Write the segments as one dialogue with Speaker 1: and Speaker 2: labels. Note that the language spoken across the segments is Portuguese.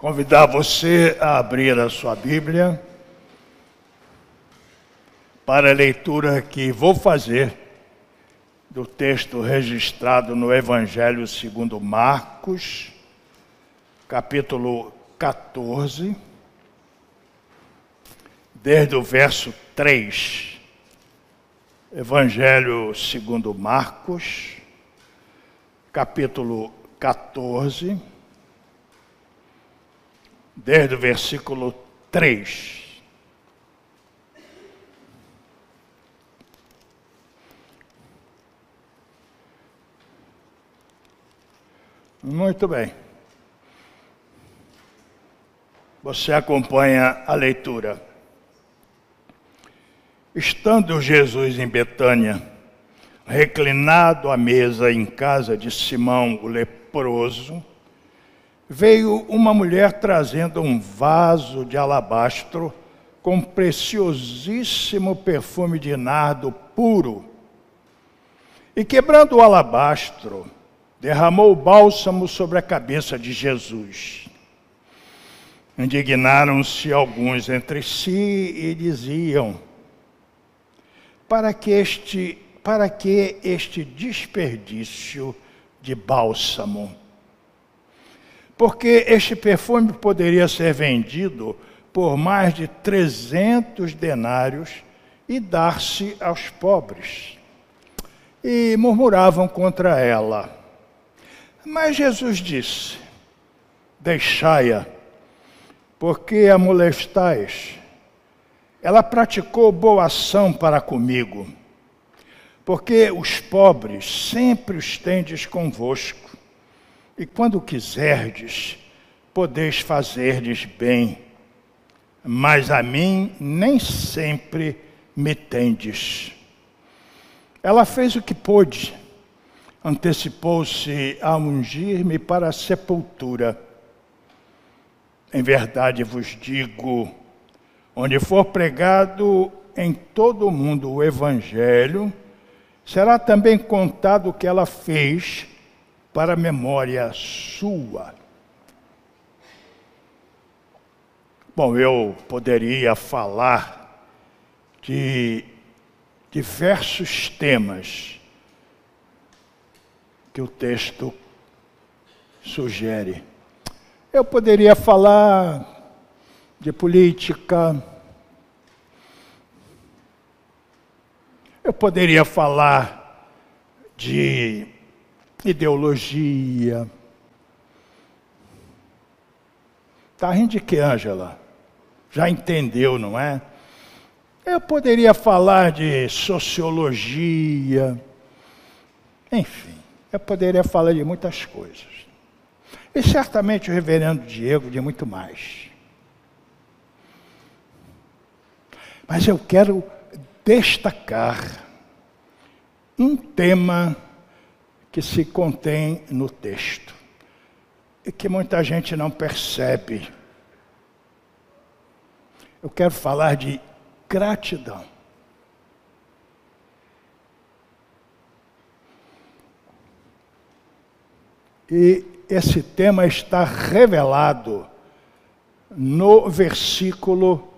Speaker 1: Convidar você a abrir a sua Bíblia para a leitura que vou fazer do texto registrado no Evangelho segundo Marcos, capítulo 14, desde o verso 3. Evangelho segundo Marcos, capítulo 14, desde o versículo 3. Muito bem. Você acompanha a leitura. Estando Jesus em Betânia, reclinado à mesa em casa de Simão o leproso, veio uma mulher trazendo um vaso de alabastro com preciosíssimo perfume de nardo puro. E quebrando o alabastro, derramou o bálsamo sobre a cabeça de Jesus. Indignaram-se alguns entre si e diziam: Para que este, para que este desperdício de bálsamo? Porque este perfume poderia ser vendido por mais de 300 denários e dar-se aos pobres. E murmuravam contra ela. Mas Jesus disse: Deixai-a, porque a molestais. Ela praticou boa ação para comigo, porque os pobres sempre os tendes convosco e quando quiserdes, podeis fazer-lhes bem, mas a mim nem sempre me tendes. Ela fez o que pôde, antecipou-se a ungir-me para a sepultura. Em verdade vos digo, onde for pregado em todo o mundo o Evangelho, será também contado o que ela fez para memória sua. Bom, eu poderia falar de diversos temas que o texto sugere. Eu poderia falar de política, eu poderia falar de ideologia. Está rindo de que, Ângela? Já entendeu, não é? Eu poderia falar de sociologia, enfim, eu poderia falar de muitas coisas. E certamente o reverendo Diego de muito mais. Mas eu quero destacar um tema que se contém no texto e que muita gente não percebe. Eu quero falar de gratidão. E esse tema está revelado no versículo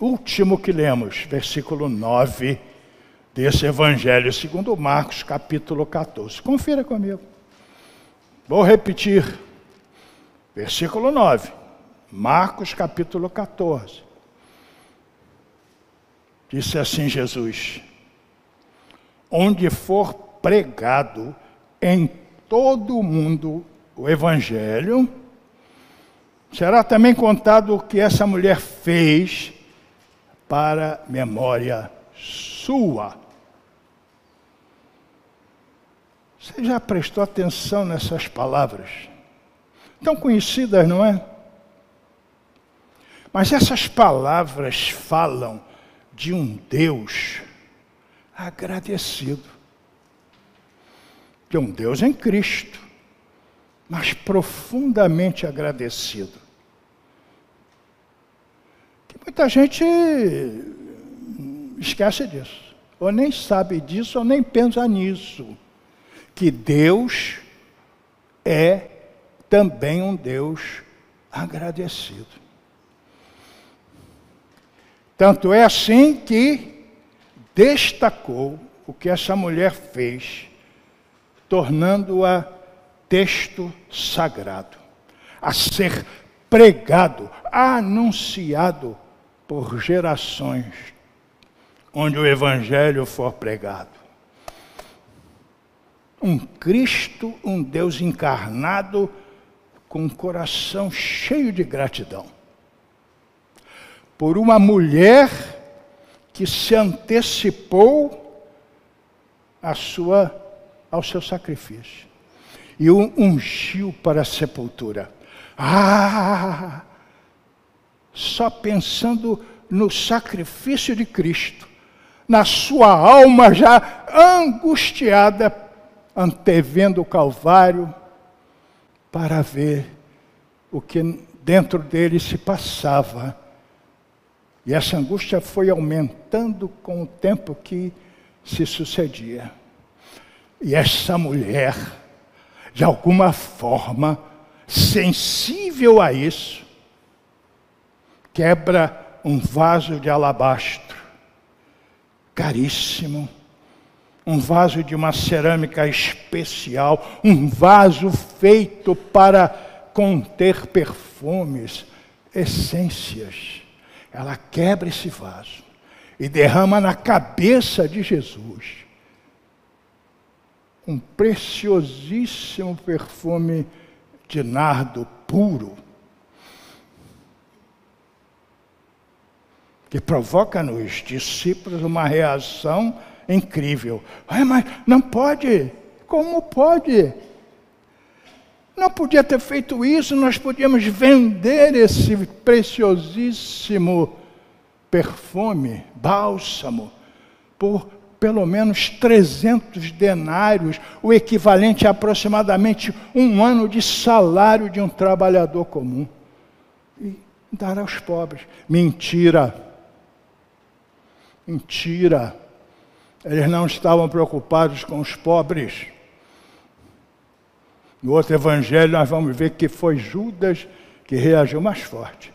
Speaker 1: último que lemos, versículo 9 desse Evangelho segundo Marcos, capítulo 14. Confira comigo. Vou repetir. Versículo 9. Marcos, capítulo 14. Disse assim Jesus: Onde for pregado em todo o mundo o Evangelho, será também contado o que essa mulher fez para memória sua. Você já prestou atenção nessas palavras? Tão conhecidas, não é? Mas essas palavras falam de um Deus agradecido. De um Deus em Cristo, mas profundamente agradecido. Que muita gente esquece disso, ou nem sabe disso, ou nem pensa nisso que Deus é também um Deus agradecido. Tanto é assim que destacou o que essa mulher fez, tornando-a texto sagrado, a ser pregado, anunciado por gerações, onde o Evangelho for pregado. Um Cristo, um Deus encarnado, com um coração cheio de gratidão. Por uma mulher que se antecipou à sua, ao seu sacrifício e o ungiu para a sepultura. Ah! Só pensando no sacrifício de Cristo, na sua alma já angustiada, antevendo o Calvário, para ver o que dentro dele se passava. E essa angústia foi aumentando com o tempo que se sucedia. E essa mulher, de alguma forma, sensível a isso, quebra um vaso de alabastro, caríssimo, um vaso de uma cerâmica especial, um vaso feito para conter perfumes, essências. Ela quebra esse vaso e derrama na cabeça de Jesus um preciosíssimo perfume de nardo puro, que provoca nos discípulos uma reação incrível. Mas não pode. Como pode? Não podia ter feito isso, nós podíamos vender esse preciosíssimo perfume, bálsamo, por pelo menos 300 denários, o equivalente a aproximadamente um ano de salário de um trabalhador comum. E dar aos pobres. Mentira. Mentira. Eles não estavam preocupados com os pobres. No outro evangelho, nós vamos ver que foi Judas que reagiu mais forte.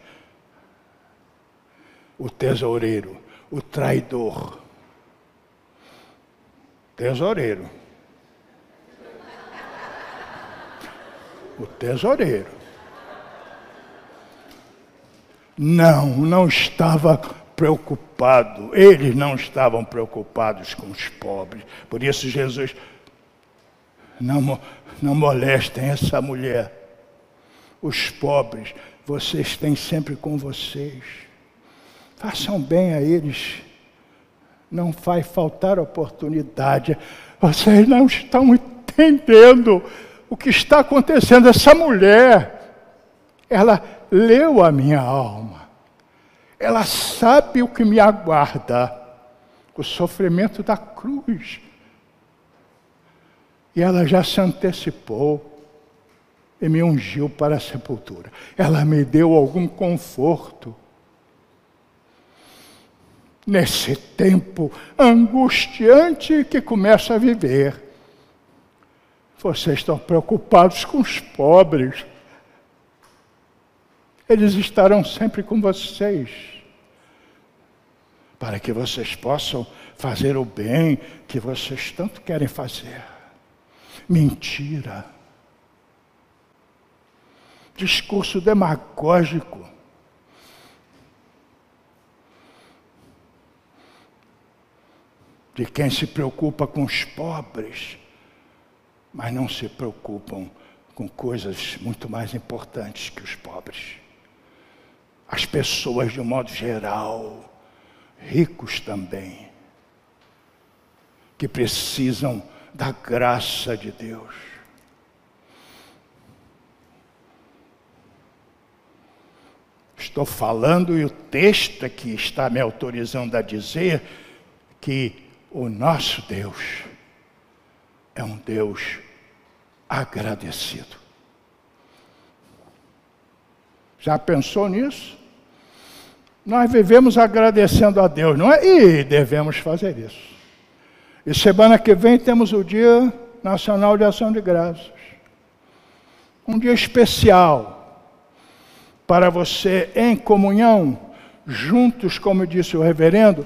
Speaker 1: O tesoureiro, o traidor Tesoureiro. O tesoureiro. Não, não estava preocupado. Eles não estavam preocupados com os pobres. Por isso Jesus não, não molestem essa mulher. Os pobres, vocês têm sempre com vocês. Façam bem a eles não vai faltar oportunidade. Vocês não estão entendendo o que está acontecendo. Essa mulher, ela leu a minha alma. Ela sabe o que me aguarda, o sofrimento da cruz. E ela já se antecipou e me ungiu para a sepultura. Ela me deu algum conforto nesse tempo angustiante que começa a viver. Vocês estão preocupados com os pobres. Eles estarão sempre com vocês, para que vocês possam fazer o bem que vocês tanto querem fazer. Mentira. Discurso demagógico de quem se preocupa com os pobres, mas não se preocupam com coisas muito mais importantes que os pobres. As pessoas, de um modo geral, ricos também, que precisam da graça de Deus. Estou falando e o texto aqui está me autorizando a dizer que o nosso Deus é um Deus agradecido. Já pensou nisso? Nós vivemos agradecendo a Deus, não é? E devemos fazer isso. E semana que vem temos o Dia Nacional de Ação de Graças. Um dia especial. para você em comunhão, juntos, como disse o reverendo,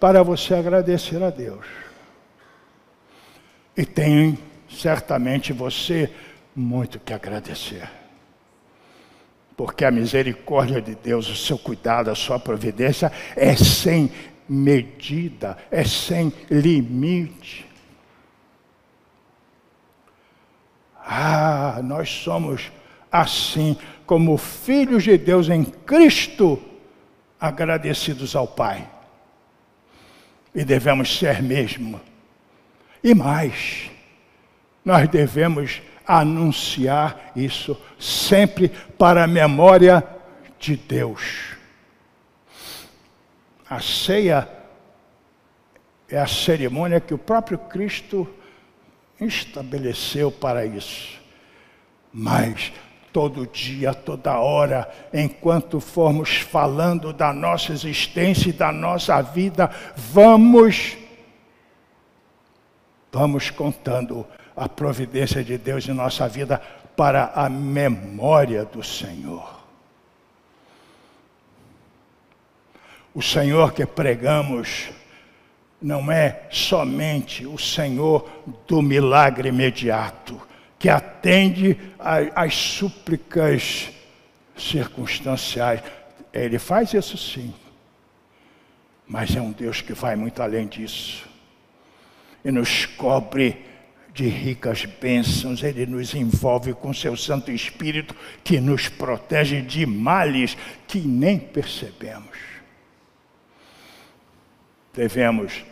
Speaker 1: para você agradecer a Deus. E tem certamente você muito que agradecer. Porque a misericórdia de Deus, o seu cuidado, a sua providência é sem medida, é sem limite. Ah, nós somos assim, como filhos de Deus em Cristo, agradecidos ao Pai. E devemos ser mesmo. E mais, nós devemos anunciar isso sempre para a memória de Deus. A ceia é a cerimônia que o próprio Cristo estabeleceu para isso. Mas todo dia, toda hora, enquanto formos falando da nossa existência e da nossa vida, vamos vamos contando a providência de Deus em nossa vida para a memória do Senhor. O Senhor que pregamos não é somente o Senhor do milagre imediato, que atende às súplicas circunstanciais. Ele faz isso sim, mas é um Deus que vai muito além disso e nos cobre de ricas bênçãos, Ele nos envolve com seu Santo Espírito que nos protege de males que nem percebemos. Devemos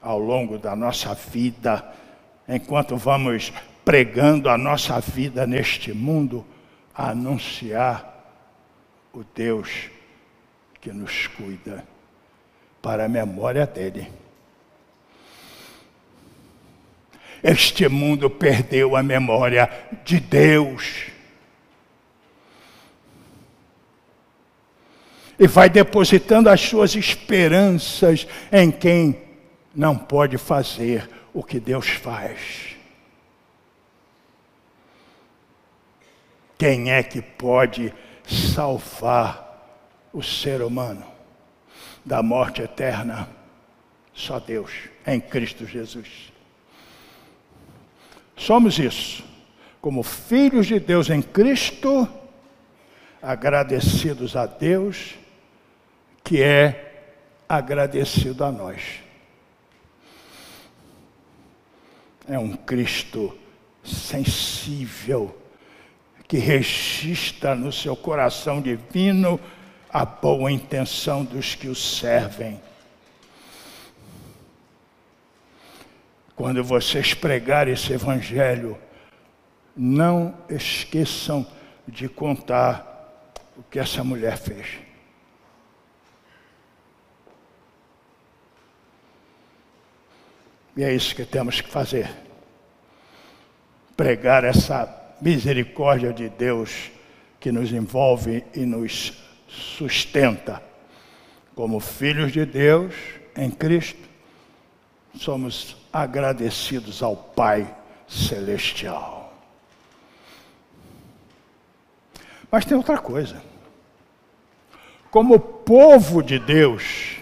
Speaker 1: ao longo da nossa vida, enquanto vamos pregando a nossa vida neste mundo, anunciar o Deus que nos cuida, para a memória dele. Este mundo perdeu a memória de Deus. E vai depositando as suas esperanças em quem não pode fazer o que Deus faz. Quem é que pode salvar o ser humano da morte eterna? Só Deus, em Cristo Jesus. Somos isso, como filhos de Deus em Cristo, agradecidos a Deus, que é agradecido a nós. é um Cristo sensível, que registra no seu coração divino a boa intenção dos que o servem. Quando vocês pregarem esse evangelho, não esqueçam de contar o que essa mulher fez. E é isso que temos que fazer. Pregar essa misericórdia de Deus que nos envolve e nos sustenta. Como filhos de Deus em Cristo, somos agradecidos ao Pai Celestial. Mas tem outra coisa. Como povo de Deus,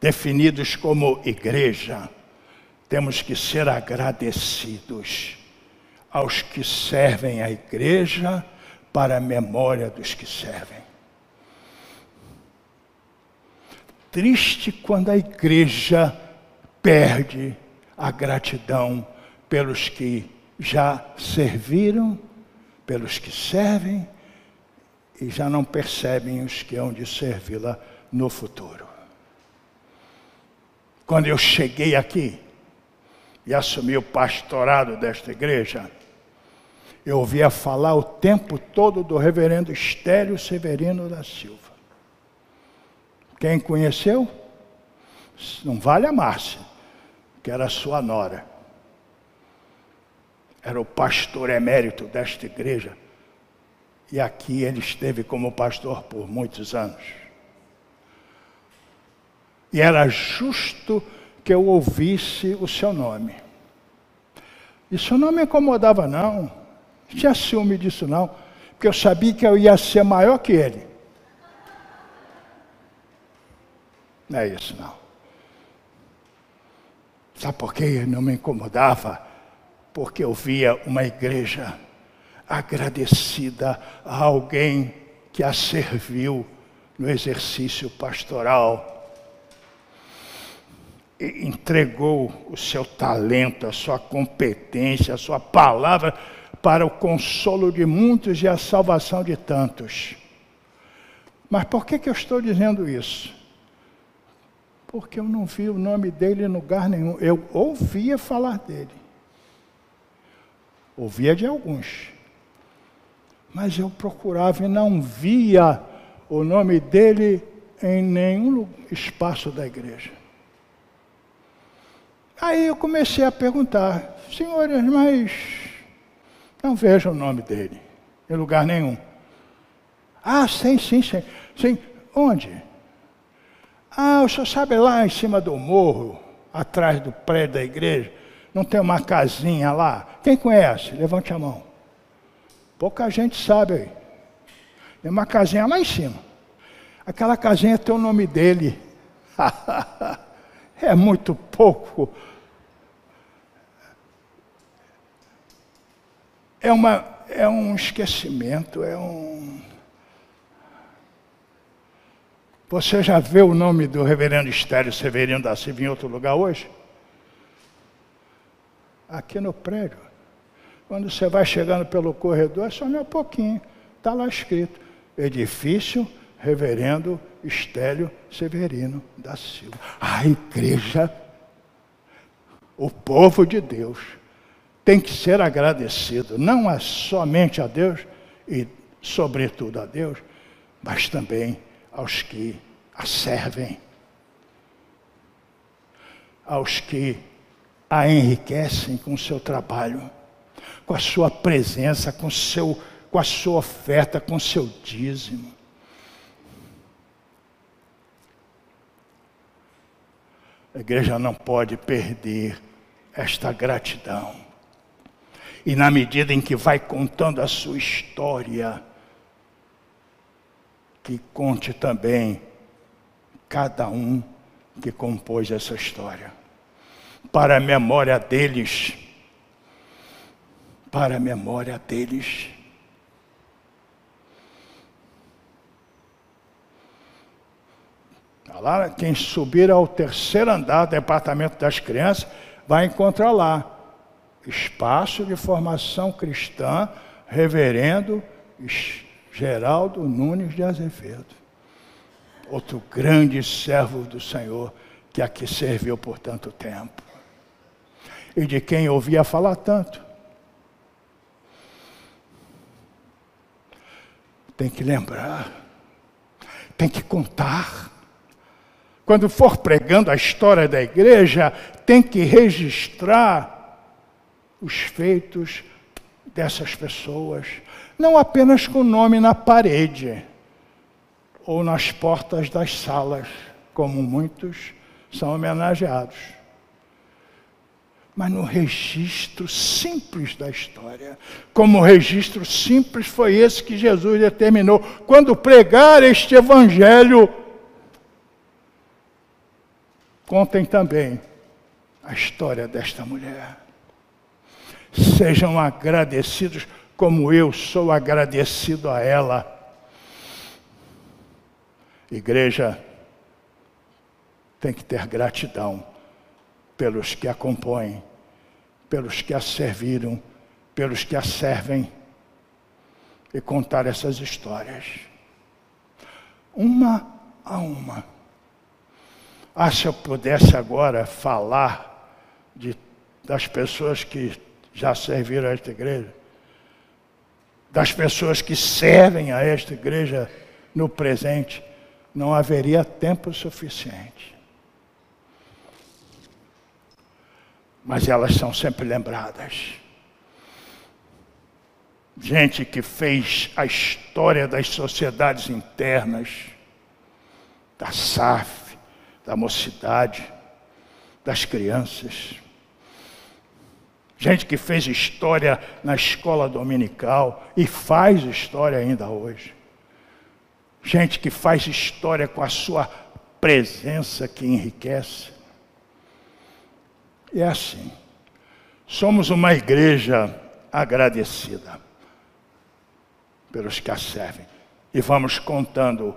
Speaker 1: definidos como igreja, temos que ser agradecidos aos que servem a igreja para a memória dos que servem. Triste quando a igreja perde a gratidão pelos que já serviram, pelos que servem e já não percebem os que hão de servi-la no futuro. Quando eu cheguei aqui e assumi o pastorado desta igreja, eu ouvia falar o tempo todo do reverendo Estélio Severino da Silva. Quem conheceu? Não vale a Márcia, que era sua nora. Era o pastor emérito desta igreja. E aqui ele esteve como pastor por muitos anos. E era justo que eu ouvisse o seu nome. Isso não me incomodava, não. Não tinha ciúme disso, não. porque eu sabia que eu ia ser maior que ele. Não é isso, não. Sabe por que não me incomodava? Porque eu via uma igreja agradecida a alguém que a serviu no exercício pastoral. E entregou o seu talento, a sua competência, a sua palavra para o consolo de muitos e a salvação de tantos. Mas por que, que eu estou dizendo isso? Porque eu não vi o nome dele em lugar nenhum. Eu ouvia falar dele. Ouvia de alguns. Mas eu procurava e não via o nome dele em nenhum espaço da igreja. Aí eu comecei a perguntar, senhores, mas não vejo o nome dele em lugar nenhum. Ah, sim, sim, sim. sim. Onde? Ah, o senhor sabe lá em cima do morro, atrás do prédio da igreja, não tem uma casinha lá? Quem conhece? Levante a mão. Pouca gente sabe aí. Tem uma casinha lá em cima. Aquela casinha tem o nome dele. é muito pouco. É, uma, é um esquecimento, é um. Você já vê o nome do reverendo Estélio Severino da Silva em outro lugar hoje? Aqui no prédio. Quando você vai chegando pelo corredor, é só um pouquinho. Está lá escrito: Edifício Reverendo Estélio Severino da Silva. A igreja, o povo de Deus, tem que ser agradecido, não é somente a Deus e, sobretudo, a Deus, mas também aos que a servem, aos que a enriquecem com o seu trabalho, com a sua presença, com, seu, com a sua oferta, com o seu dízimo. A igreja não pode perder esta gratidão. E na medida em que vai contando a sua história, que conte também cada um que compôs essa história. Para a memória deles, para a memória deles. Tá lá, quem subir ao terceiro andar do departamento das crianças vai encontrar lá espaço de formação cristã, reverendo Geraldo Nunes de Azevedo, outro grande servo do Senhor que aqui serviu por tanto tempo, e de quem ouvia falar tanto. Tem que lembrar, tem que contar. Quando for pregando a história da igreja, tem que registrar os feitos dessas pessoas, não apenas com o nome na parede ou nas portas das salas, como muitos são homenageados, mas no registro simples da história. Como registro simples foi esse que Jesus determinou. Quando pregar este evangelho, contem também a história desta mulher. Sejam agradecidos como eu sou agradecido a ela. Igreja tem que ter gratidão pelos que a compõem, pelos que a serviram, pelos que a servem e contar essas histórias. Uma a uma. Ah, se eu pudesse agora falar de, das pessoas que já serviram a esta igreja, das pessoas que servem a esta igreja no presente, não haveria tempo suficiente. Mas elas são sempre lembradas. Gente que fez a história das sociedades internas, da SAF, da mocidade, das crianças. Gente que fez história na escola dominical e faz história ainda hoje. Gente que faz história com a sua presença que enriquece. E é assim. Somos uma igreja agradecida pelos que a servem. E vamos contando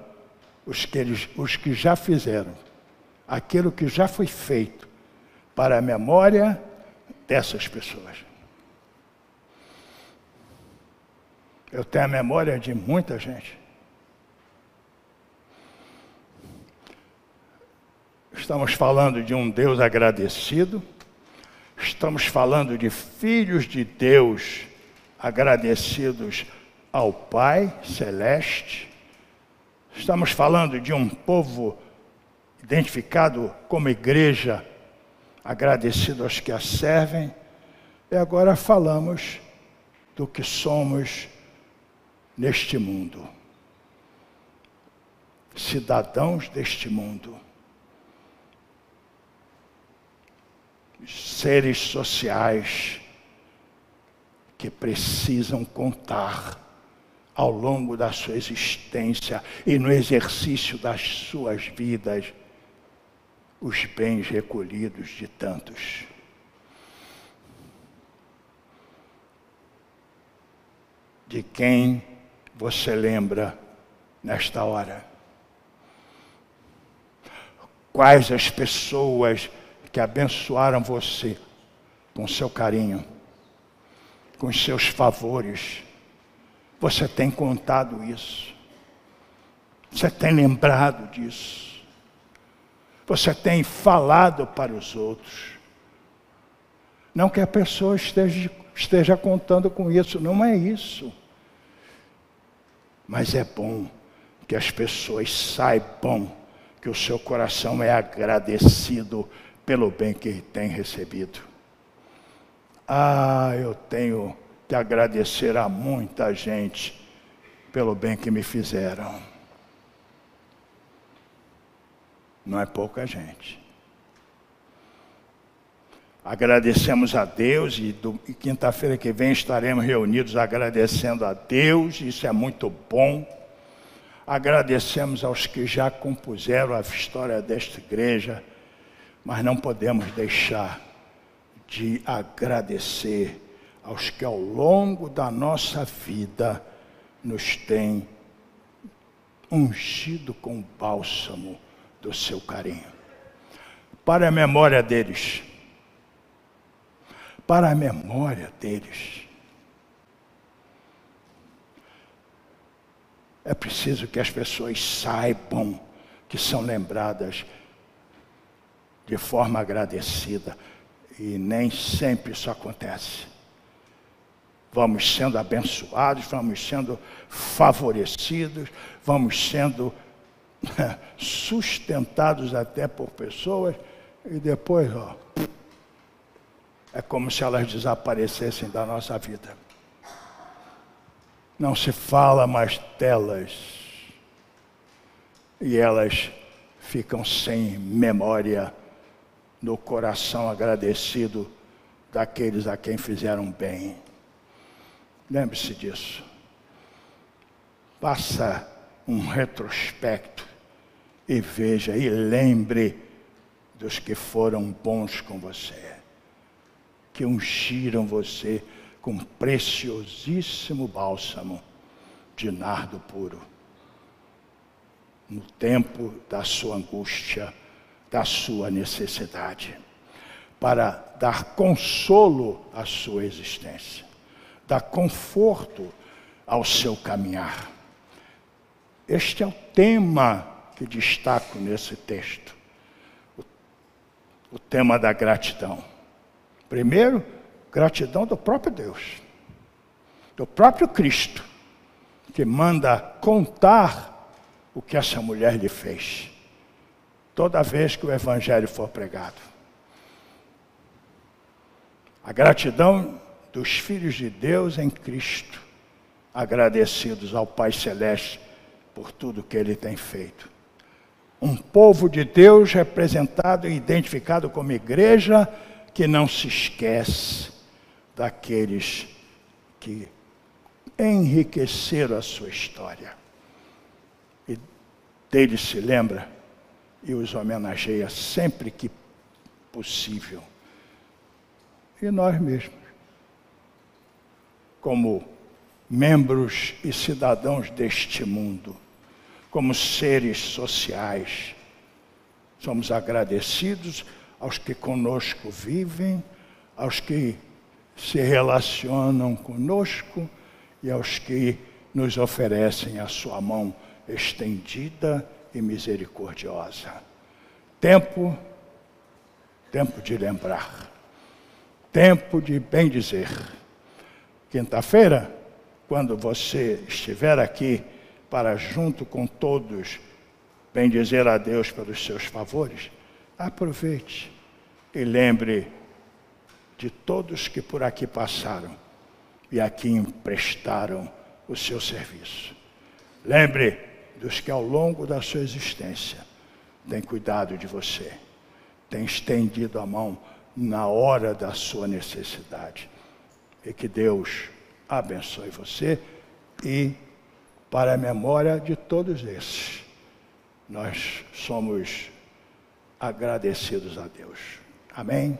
Speaker 1: os que, eles, os que já fizeram, aquilo que já foi feito, para a memória dessas pessoas. Eu tenho a memória de muita gente. Estamos falando de um Deus agradecido, estamos falando de filhos de Deus agradecidos ao Pai Celeste, estamos falando de um povo identificado como igreja, agradecido aos que a servem, e agora falamos do que somos neste mundo. Cidadãos deste mundo. Seres sociais que precisam contar ao longo da sua existência e no exercício das suas vidas os bens recolhidos de tantos. De quem você lembra nesta hora? Quais as pessoas que abençoaram você com seu carinho, com seus favores? Você tem contado isso? Você tem lembrado disso? Você tem falado para os outros? Não que a pessoa esteja, esteja contando com isso, não é isso. Mas é bom que as pessoas saibam que o seu coração é agradecido pelo bem que tem recebido. Ah, eu tenho que agradecer a muita gente pelo bem que me fizeram. Não é pouca gente. Agradecemos a Deus e, e quinta-feira que vem estaremos reunidos agradecendo a Deus, isso é muito bom. Agradecemos aos que já compuseram a história desta igreja, mas não podemos deixar de agradecer aos que ao longo da nossa vida nos têm ungido com bálsamo do seu carinho. Para a memória deles. Para a memória deles. É preciso que as pessoas saibam que são lembradas de forma agradecida. E nem sempre isso acontece vamos sendo abençoados, vamos sendo favorecidos, vamos sendo sustentados até por pessoas, e depois, ó, é como se elas desaparecessem da nossa vida. Não se fala mais delas, e elas ficam sem memória no coração agradecido daqueles a quem fizeram bem. Lembre-se disso. Faça um retrospecto e veja e lembre dos que foram bons com você, que ungiram você com preciosíssimo bálsamo de nardo puro. No tempo da sua angústia, da sua necessidade, para dar consolo à sua existência dá conforto ao seu caminhar. Este é o tema que destaco nesse texto. O, o tema da gratidão. Primeiro, gratidão do próprio Deus, do próprio Cristo, que manda contar o que essa mulher lhe fez, toda vez que o Evangelho for pregado. A gratidão dos filhos de Deus em Cristo, agradecidos ao Pai Celeste por tudo que Ele tem feito. Um povo de Deus representado e identificado como igreja que não se esquece daqueles que enriqueceram a sua história. E deles se lembra e os homenageia sempre que possível. E nós mesmos, como membros e cidadãos deste mundo, como seres sociais, somos agradecidos aos que conosco vivem, aos que se relacionam conosco e aos que nos oferecem a sua mão estendida e misericordiosa. Tempo, tempo de lembrar, tempo de bem dizer. Quinta-feira, quando você estiver aqui para junto com todos bem dizer a Deus pelos seus favores, aproveite e lembre de todos que por aqui passaram e aqui emprestaram o seu serviço. Lembre dos que ao longo da sua existência têm cuidado de você, têm estendido a mão na hora da sua necessidade. E que Deus abençoe você e, para a memória de todos esses, nós somos agradecidos a Deus. Amém?